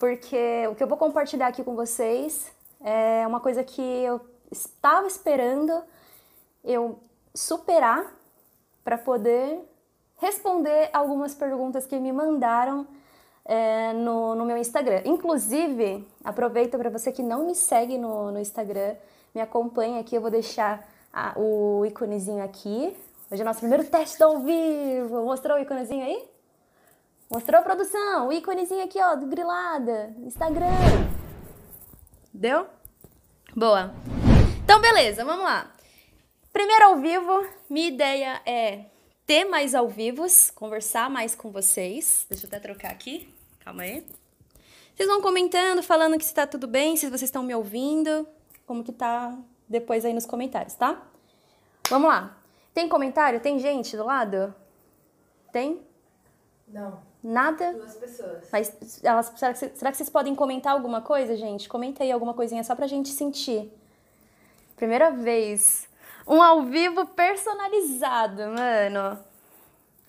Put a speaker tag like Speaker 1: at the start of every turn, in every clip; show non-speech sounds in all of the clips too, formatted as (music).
Speaker 1: porque o que eu vou compartilhar aqui com vocês é uma coisa que eu estava esperando eu superar para poder responder algumas perguntas que me mandaram é, no, no meu Instagram. Inclusive, aproveito para você que não me segue no, no Instagram, me acompanha aqui, eu vou deixar a, o íconezinho aqui. Hoje é o nosso primeiro teste ao vivo. Mostrou o íconezinho aí? Mostrou a produção? O íconezinho aqui, ó, do Grilada, Instagram. Deu? Boa. Então, beleza, vamos lá. Primeiro ao vivo, minha ideia é ter mais ao vivos, conversar mais com vocês. Deixa eu até trocar aqui. Calma aí. Vocês vão comentando, falando que está tudo bem, se vocês estão me ouvindo, como que tá depois aí nos comentários, tá? Vamos lá. Tem comentário? Tem gente do lado? Tem?
Speaker 2: Não.
Speaker 1: Nada?
Speaker 2: Duas pessoas.
Speaker 1: Mas elas, será, que, será que vocês podem comentar alguma coisa, gente? Comenta aí alguma coisinha só pra gente sentir. Primeira vez. Um ao vivo personalizado, mano.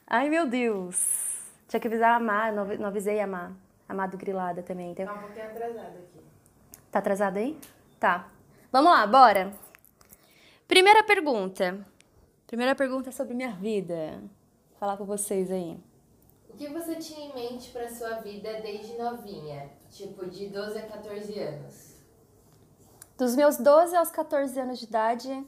Speaker 1: Ai, meu Deus. Tinha que avisar a Má, não, não avisei a Má. A Má do Grilada também. Então...
Speaker 2: Tá um pouquinho atrasada aqui.
Speaker 1: Tá atrasado aí? Tá. Vamos lá, bora. Primeira pergunta. Primeira pergunta é sobre minha vida. Vou falar com vocês aí.
Speaker 2: O que você tinha em mente para sua vida desde novinha? Tipo, de 12 a 14 anos?
Speaker 1: Dos meus 12 aos 14 anos de idade,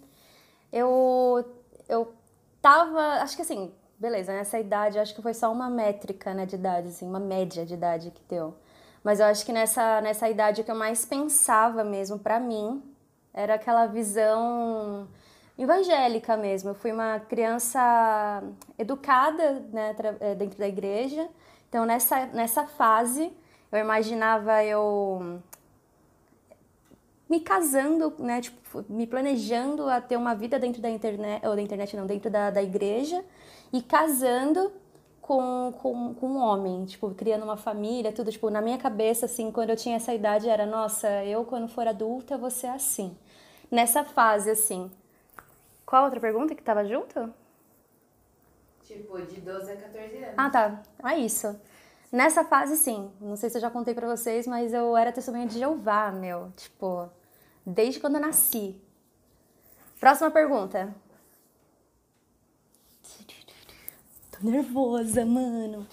Speaker 1: eu, eu tava. Acho que assim, beleza, nessa idade, acho que foi só uma métrica né, de idade, assim, uma média de idade que deu. Mas eu acho que nessa, nessa idade o que eu mais pensava mesmo para mim era aquela visão evangélica mesmo. Eu fui uma criança educada né, eh, dentro da igreja. Então, nessa, nessa fase, eu imaginava eu me casando, né, tipo, me planejando a ter uma vida dentro da internet, ou da internet não, dentro da, da igreja, e casando com, com, com um homem, tipo, criando uma família, tudo, tipo, na minha cabeça, assim, quando eu tinha essa idade, era, nossa, eu quando for adulta vou ser assim. Nessa fase, assim. Qual outra pergunta que tava junto?
Speaker 2: Tipo, de 12 a 14 anos.
Speaker 1: Ah, tá. É isso. Nessa fase, sim. Não sei se eu já contei para vocês, mas eu era testemunha de Jeová, meu. Tipo, desde quando eu nasci. Próxima pergunta. Tô nervosa, mano.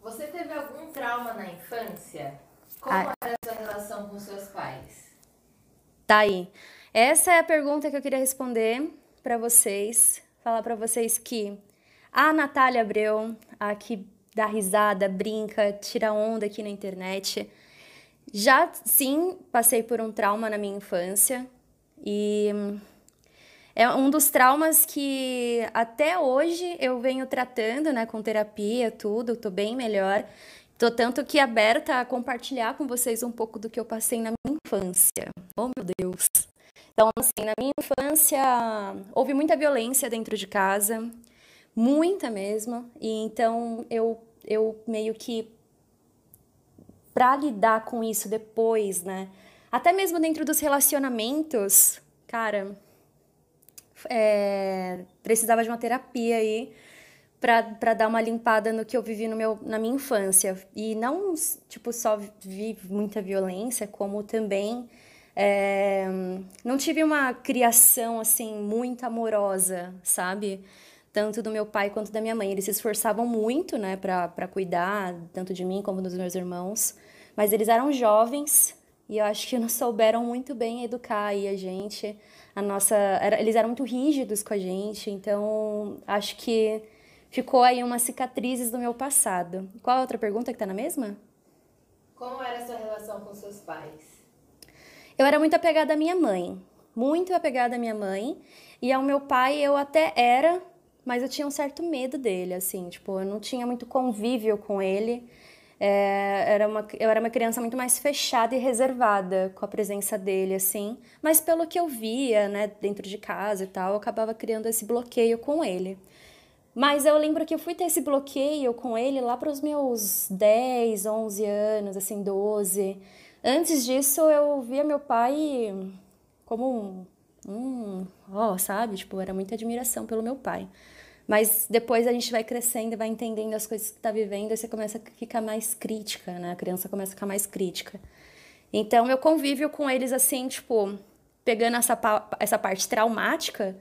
Speaker 2: Você teve algum trauma na infância? Como ah. era a sua relação com seus pais?
Speaker 1: Tá aí. Essa é a pergunta que eu queria responder para vocês. Falar para vocês que a Natália Abreu, a que dá risada, brinca, tira onda aqui na internet, já sim passei por um trauma na minha infância e é um dos traumas que até hoje eu venho tratando, né, com terapia, tudo, tô bem melhor. Tô tanto que aberta a compartilhar com vocês um pouco do que eu passei na minha infância. Oh, meu Deus. Então, assim, na minha infância houve muita violência dentro de casa, muita mesmo. E então eu eu meio que para lidar com isso depois, né? Até mesmo dentro dos relacionamentos, cara, é, precisava de uma terapia aí para dar uma limpada no que eu vivi no meu, na minha infância. E não, tipo, só vi muita violência, como também é, não tive uma criação, assim, muito amorosa, sabe? tanto do meu pai quanto da minha mãe. Eles se esforçavam muito, né, para cuidar tanto de mim como dos meus irmãos, mas eles eram jovens e eu acho que não (laughs) souberam muito bem educar aí a gente. A nossa, era, eles eram muito rígidos com a gente, então acho que ficou aí umas cicatrizes do meu passado. Qual a outra pergunta que tá na mesma?
Speaker 2: Como era a sua relação com seus pais?
Speaker 1: Eu era muito apegada à minha mãe, muito apegada à minha mãe, e ao meu pai eu até era, mas eu tinha um certo medo dele, assim, tipo, eu não tinha muito convívio com ele. É, era uma, eu era uma criança muito mais fechada e reservada com a presença dele, assim. Mas pelo que eu via, né, dentro de casa e tal, eu acabava criando esse bloqueio com ele. Mas eu lembro que eu fui ter esse bloqueio com ele lá para os meus 10, 11 anos, assim, 12. Antes disso, eu via meu pai como um, um ó, sabe? Tipo, era muita admiração pelo meu pai. Mas depois a gente vai crescendo, vai entendendo as coisas que está vivendo, e você começa a ficar mais crítica, né? A criança começa a ficar mais crítica. Então, meu convívio com eles, assim, tipo, pegando essa, essa parte traumática,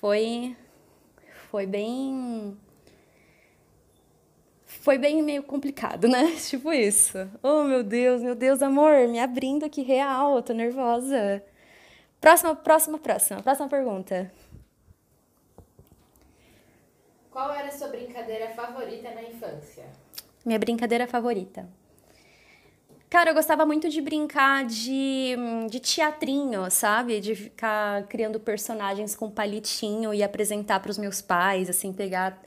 Speaker 1: foi, foi bem. Foi bem meio complicado, né? (laughs) Tipo isso. Oh, meu Deus, meu Deus, amor, me abrindo aqui real, eu tô nervosa. Próxima, próxima, próxima. Próxima pergunta.
Speaker 2: Qual era a sua brincadeira favorita na infância?
Speaker 1: Minha brincadeira favorita. Cara, eu gostava muito de brincar de, de teatrinho, sabe? De ficar criando personagens com palitinho e apresentar para os meus pais, assim, pegar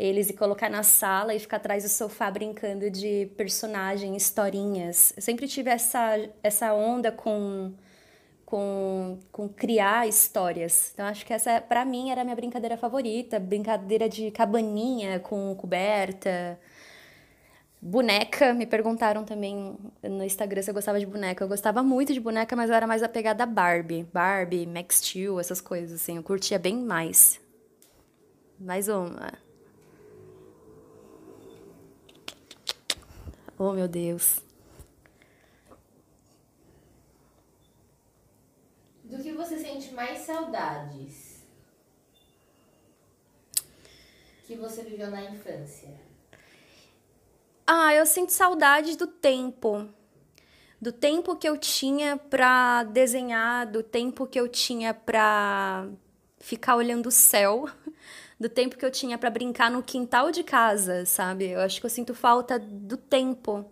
Speaker 1: eles e colocar na sala e ficar atrás do sofá brincando de personagem, historinhas. Eu sempre tive essa, essa onda com com, com criar histórias. Então acho que essa para mim era a minha brincadeira favorita, brincadeira de cabaninha com coberta. Boneca, me perguntaram também no Instagram se eu gostava de boneca. Eu gostava muito de boneca, mas eu era mais apegada a Barbie. Barbie, Max Steel, essas coisas, assim. Eu curtia bem mais. Mais uma. Oh, meu Deus.
Speaker 2: Do que você sente mais saudades? Que você viveu na infância?
Speaker 1: Ah, eu sinto saudade do tempo. Do tempo que eu tinha pra desenhar, do tempo que eu tinha pra ficar olhando o céu, do tempo que eu tinha para brincar no quintal de casa, sabe? Eu acho que eu sinto falta do tempo,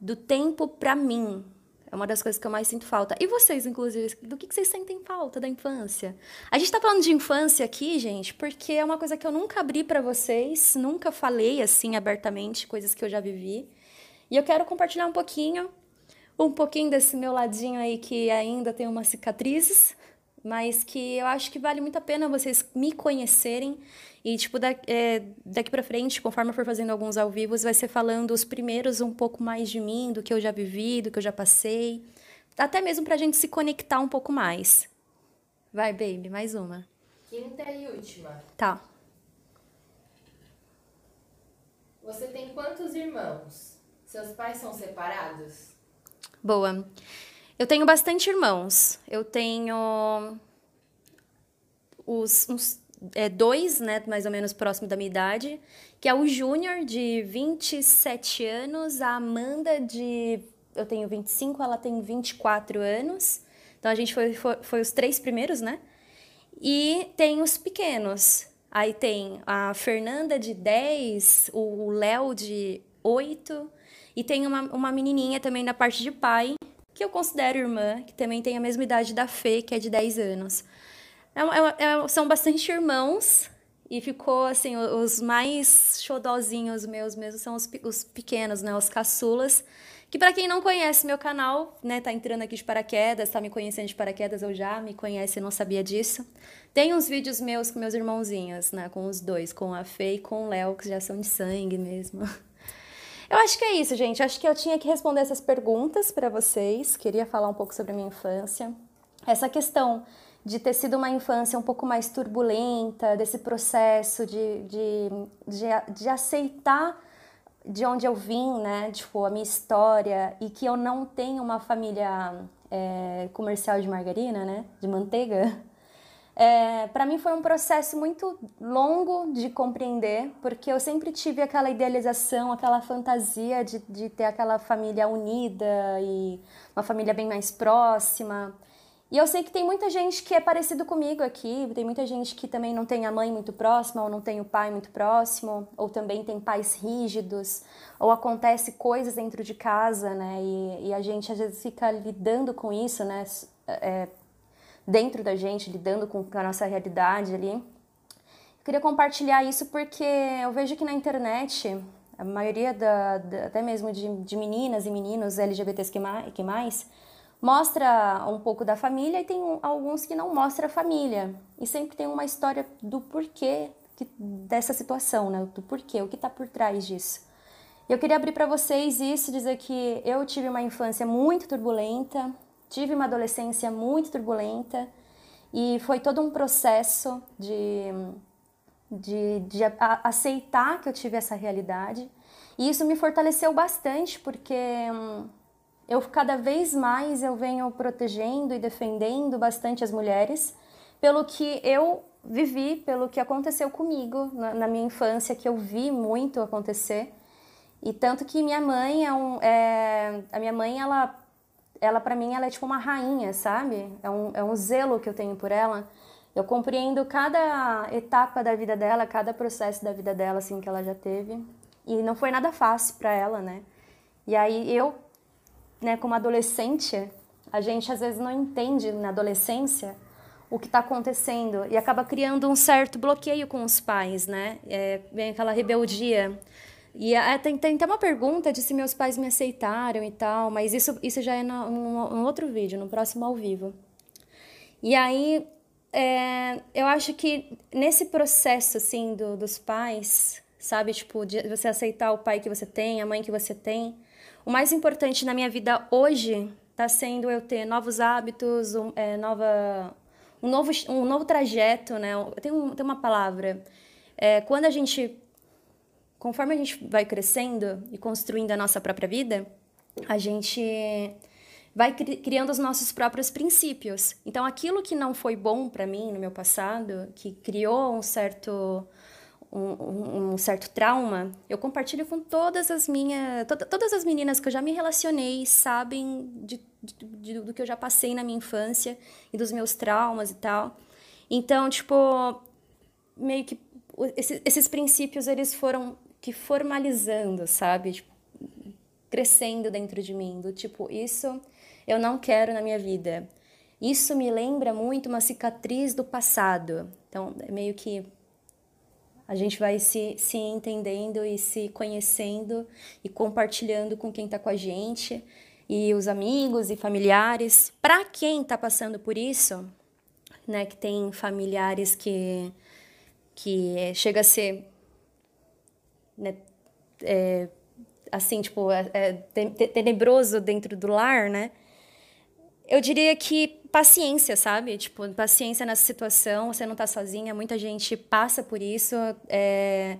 Speaker 1: do tempo pra mim, é uma das coisas que eu mais sinto falta. E vocês, inclusive, do que vocês sentem falta da infância? A gente tá falando de infância aqui, gente, porque é uma coisa que eu nunca abri para vocês, nunca falei assim abertamente, coisas que eu já vivi. E eu quero compartilhar um pouquinho, um pouquinho desse meu ladinho aí que ainda tem umas cicatrizes, mas que eu acho que vale muito a pena vocês me conhecerem e, tipo, da, é, daqui pra frente, conforme eu for fazendo alguns ao vivo, vai ser falando os primeiros um pouco mais de mim, do que eu já vivi, do que eu já passei. Até mesmo pra gente se conectar um pouco mais. Vai, baby, mais uma.
Speaker 2: Quinta e última.
Speaker 1: Tá.
Speaker 2: Você tem quantos irmãos? Seus pais são separados?
Speaker 1: Boa. Eu tenho bastante irmãos. Eu tenho os, uns é, dois, né, mais ou menos próximo da minha idade, que é o Júnior, de 27 anos, a Amanda, de. Eu tenho 25, ela tem 24 anos. Então a gente foi, foi, foi os três primeiros, né? E tem os pequenos. Aí tem a Fernanda, de 10, o Léo, de 8, e tem uma, uma menininha também da parte de pai, que eu considero irmã, que também tem a mesma idade da Fê, que é de 10 anos. É, é, é, são bastante irmãos. E ficou assim, os mais xodozinhos meus mesmo são os, os pequenos, né? Os caçulas. Que para quem não conhece meu canal, né, tá entrando aqui de paraquedas, tá me conhecendo de paraquedas, eu já me conhece e não sabia disso. Tem uns vídeos meus com meus irmãozinhos, né, com os dois, com a Fê e com o Léo, que já são de sangue mesmo. (laughs) Eu acho que é isso, gente. Acho que eu tinha que responder essas perguntas para vocês. Queria falar um pouco sobre a minha infância. Essa questão de ter sido uma infância um pouco mais turbulenta, desse processo de, de, de, de aceitar de onde eu vim, né? Tipo, a minha história, e que eu não tenho uma família é, comercial de margarina, né? De manteiga. É, para mim foi um processo muito longo de compreender, porque eu sempre tive aquela idealização, aquela fantasia de, de ter aquela família unida e uma família bem mais próxima. E eu sei que tem muita gente que é parecido comigo aqui, tem muita gente que também não tem a mãe muito próxima, ou não tem o pai muito próximo, ou também tem pais rígidos, ou acontece coisas dentro de casa, né? E, e a gente às vezes fica lidando com isso, né? É, dentro da gente, lidando com a nossa realidade ali. Eu queria compartilhar isso porque eu vejo que na internet, a maioria da, da até mesmo de, de meninas e meninos LGBTs que mais, que mais mostra um pouco da família e tem alguns que não mostra a família. E sempre tem uma história do porquê que, dessa situação, né? Do porquê, o que está por trás disso. Eu queria abrir para vocês isso, dizer que eu tive uma infância muito turbulenta, tive uma adolescência muito turbulenta e foi todo um processo de de, de aceitar que eu tive essa realidade. E isso me fortaleceu bastante, porque hum, eu cada vez mais eu venho protegendo e defendendo bastante as mulheres pelo que eu vivi, pelo que aconteceu comigo na, na minha infância, que eu vi muito acontecer. E tanto que minha mãe é um. É, a minha mãe, ela, ela para mim, ela é tipo uma rainha, sabe? É um, é um zelo que eu tenho por ela. Eu compreendo cada etapa da vida dela, cada processo da vida dela, assim, que ela já teve. E não foi nada fácil para ela, né? E aí eu, né, como adolescente, a gente às vezes não entende na adolescência o que está acontecendo e acaba criando um certo bloqueio com os pais, né? É, vem aquela rebeldia. E é, tem, tem até uma pergunta de se meus pais me aceitaram e tal, mas isso, isso já é no outro vídeo, no próximo ao vivo. E aí, é, eu acho que nesse processo, assim, do, dos pais, sabe? Tipo, de você aceitar o pai que você tem, a mãe que você tem. O mais importante na minha vida hoje está sendo eu ter novos hábitos, um, é, nova, um, novo, um novo trajeto, né? Tem, um, tem uma palavra. É, quando a gente conforme a gente vai crescendo e construindo a nossa própria vida, a gente vai criando os nossos próprios princípios. Então, aquilo que não foi bom para mim no meu passado, que criou um certo um, um, certo trauma, eu compartilho com todas as minhas, to, todas as meninas que eu já me relacionei sabem de, de, de, do que eu já passei na minha infância e dos meus traumas e tal. Então, tipo, meio que esses, esses princípios eles foram que formalizando, sabe? Tipo, crescendo dentro de mim, do tipo, isso eu não quero na minha vida. Isso me lembra muito uma cicatriz do passado. Então, é meio que a gente vai se, se entendendo e se conhecendo e compartilhando com quem está com a gente e os amigos e familiares. Para quem está passando por isso, né, que tem familiares que, que chega a ser né, é, assim, tipo, é, é tenebroso dentro do lar, né? Eu diria que paciência, sabe? Tipo, paciência nessa situação, você não tá sozinha, muita gente passa por isso. É...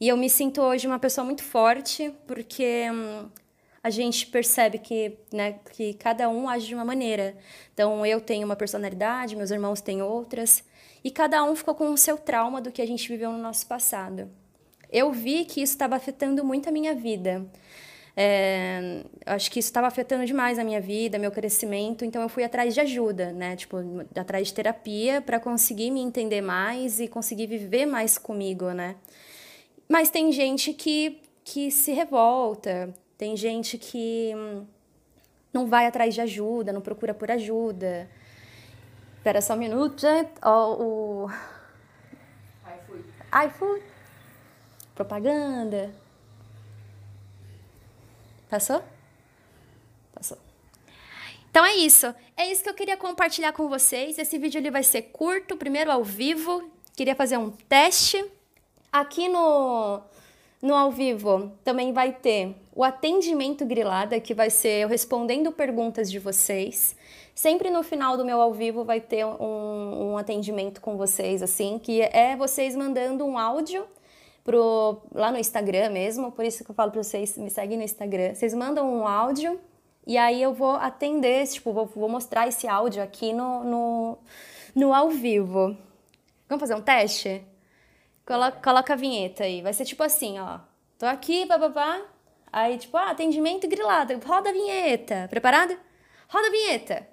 Speaker 1: E eu me sinto hoje uma pessoa muito forte, porque hum, a gente percebe que, né, que cada um age de uma maneira. Então, eu tenho uma personalidade, meus irmãos têm outras, e cada um ficou com o seu trauma do que a gente viveu no nosso passado eu vi que isso estava afetando muito a minha vida. É, acho que isso estava afetando demais a minha vida, meu crescimento, então eu fui atrás de ajuda, né? Tipo, atrás de terapia para conseguir me entender mais e conseguir viver mais comigo, né? Mas tem gente que, que se revolta, tem gente que não vai atrás de ajuda, não procura por ajuda. Espera só um minuto, gente. Oh, o iFood. iFood propaganda. Passou? Passou. Então é isso. É isso que eu queria compartilhar com vocês. Esse vídeo ele vai ser curto, primeiro ao vivo. Queria fazer um teste. Aqui no, no ao vivo também vai ter o atendimento grilada, que vai ser eu respondendo perguntas de vocês. Sempre no final do meu ao vivo vai ter um, um atendimento com vocês, assim, que é vocês mandando um áudio pro, lá no Instagram mesmo, por isso que eu falo para vocês, me seguem no Instagram. Vocês mandam um áudio e aí eu vou atender, tipo, vou, vou mostrar esse áudio aqui no, no, no ao vivo. Vamos fazer um teste? Coloca, coloca a vinheta aí. Vai ser tipo assim, ó. Tô aqui, papapá. Aí, tipo, ah, atendimento grilado. Roda a vinheta. Preparado? Roda a vinheta.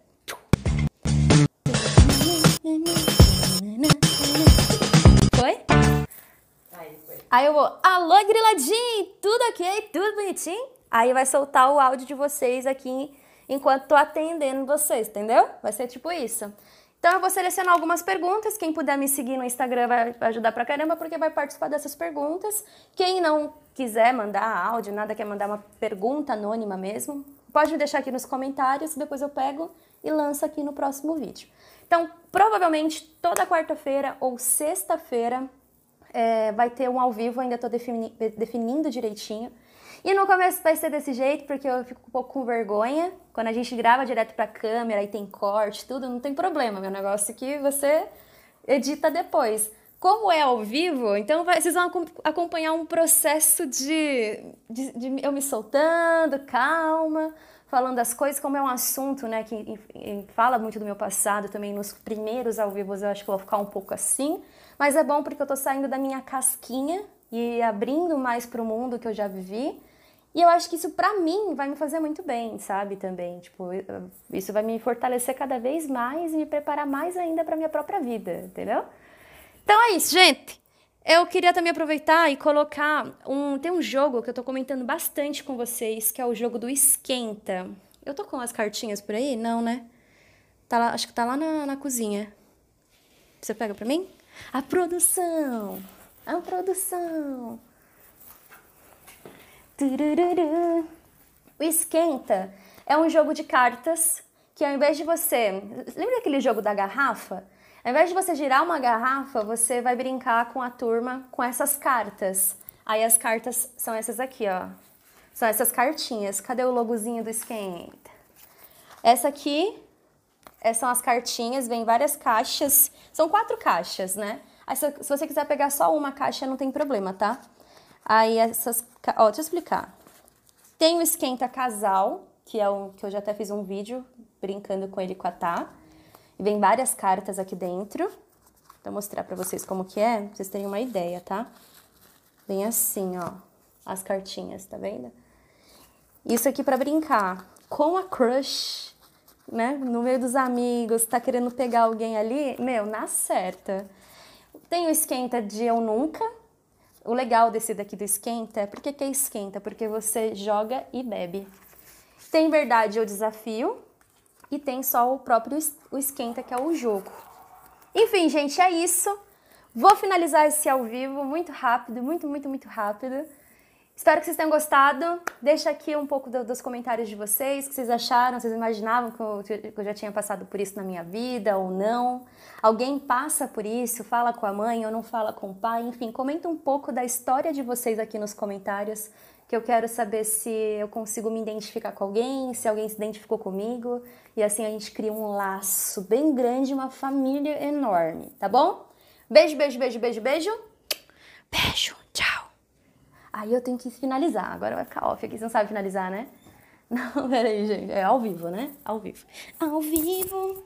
Speaker 1: Aí eu vou, alô griladinho, tudo ok? Tudo bonitinho? Aí vai soltar o áudio de vocês aqui enquanto tô atendendo vocês, entendeu? Vai ser tipo isso. Então eu vou selecionar algumas perguntas. Quem puder me seguir no Instagram vai ajudar pra caramba, porque vai participar dessas perguntas. Quem não quiser mandar áudio, nada quer mandar uma pergunta anônima mesmo, pode me deixar aqui nos comentários, depois eu pego e lanço aqui no próximo vídeo. Então, provavelmente toda quarta-feira ou sexta-feira é, vai ter um ao vivo, ainda estou defini definindo direitinho. E no começo vai ser desse jeito, porque eu fico um pouco com vergonha. Quando a gente grava direto pra câmera e tem corte, tudo, não tem problema. Meu negócio é que você edita depois. como é ao vivo, então vai, vocês vão acompanhar um processo de, de, de, eu me soltando, calma, falando das coisas, como é um assunto né, que fala muito do meu passado também. Nos primeiros ao vivo eu acho que vou ficar um pouco assim, mas é bom porque eu tô saindo da minha casquinha e abrindo mais para o mundo que eu já vivi. E eu acho que isso para mim vai me fazer muito bem, sabe? Também, tipo, isso vai me fortalecer cada vez mais e me preparar mais ainda para minha própria vida, entendeu? Então é isso, gente. Eu queria também aproveitar e colocar um. Tem um jogo que eu tô comentando bastante com vocês, que é o jogo do Esquenta. Eu tô com as cartinhas por aí? Não, né? Tá lá, acho que tá lá na, na cozinha. Você pega pra mim? A produção! A produção! Turururu. O Esquenta é um jogo de cartas que ao invés de você. Lembra aquele jogo da garrafa? Ao invés de você girar uma garrafa, você vai brincar com a turma com essas cartas. Aí as cartas são essas aqui, ó. São essas cartinhas. Cadê o logozinho do Esquenta? Essa aqui é, são as cartinhas, vem várias caixas. São quatro caixas, né? Aí, se, você quiser pegar só uma caixa, não tem problema, tá? Aí essas. Ó, deixa eu explicar. Tem o Esquenta Casal, que é um que eu já até fiz um vídeo brincando com ele com a Tá. E vem várias cartas aqui dentro. Vou mostrar pra vocês como que é, pra vocês terem uma ideia, tá? Vem assim, ó, as cartinhas, tá vendo? Isso aqui para brincar com a crush, né? No meio dos amigos, tá querendo pegar alguém ali, meu, na certa. Tem o esquenta de eu nunca. O legal desse daqui do esquenta, por que, que é esquenta? Porque você joga e bebe. Tem verdade ou desafio, e tem só o próprio o esquenta, que é o jogo. Enfim, gente, é isso. Vou finalizar esse ao vivo muito rápido, muito, muito, muito rápido. Espero que vocês tenham gostado. Deixa aqui um pouco do, dos comentários de vocês, o que vocês acharam, vocês imaginavam que eu, que eu, já tinha passado por isso na minha vida ou não. Alguém passa por isso, fala com a mãe ou não fala com o pai, enfim, comenta um pouco da história de vocês aqui nos comentários que eu quero saber se eu consigo me identificar com alguém, se alguém se identificou comigo, e assim a gente cria um laço bem grande, uma família enorme, tá bom? Beijo, beijo, beijo, beijo, beijo. Beijo. Aí eu tenho que finalizar, agora vai ficar off aqui, você não sabe finalizar, né? (laughs) Não, peraí, gente, é ao vivo, né? Ao vivo. Ao vivo.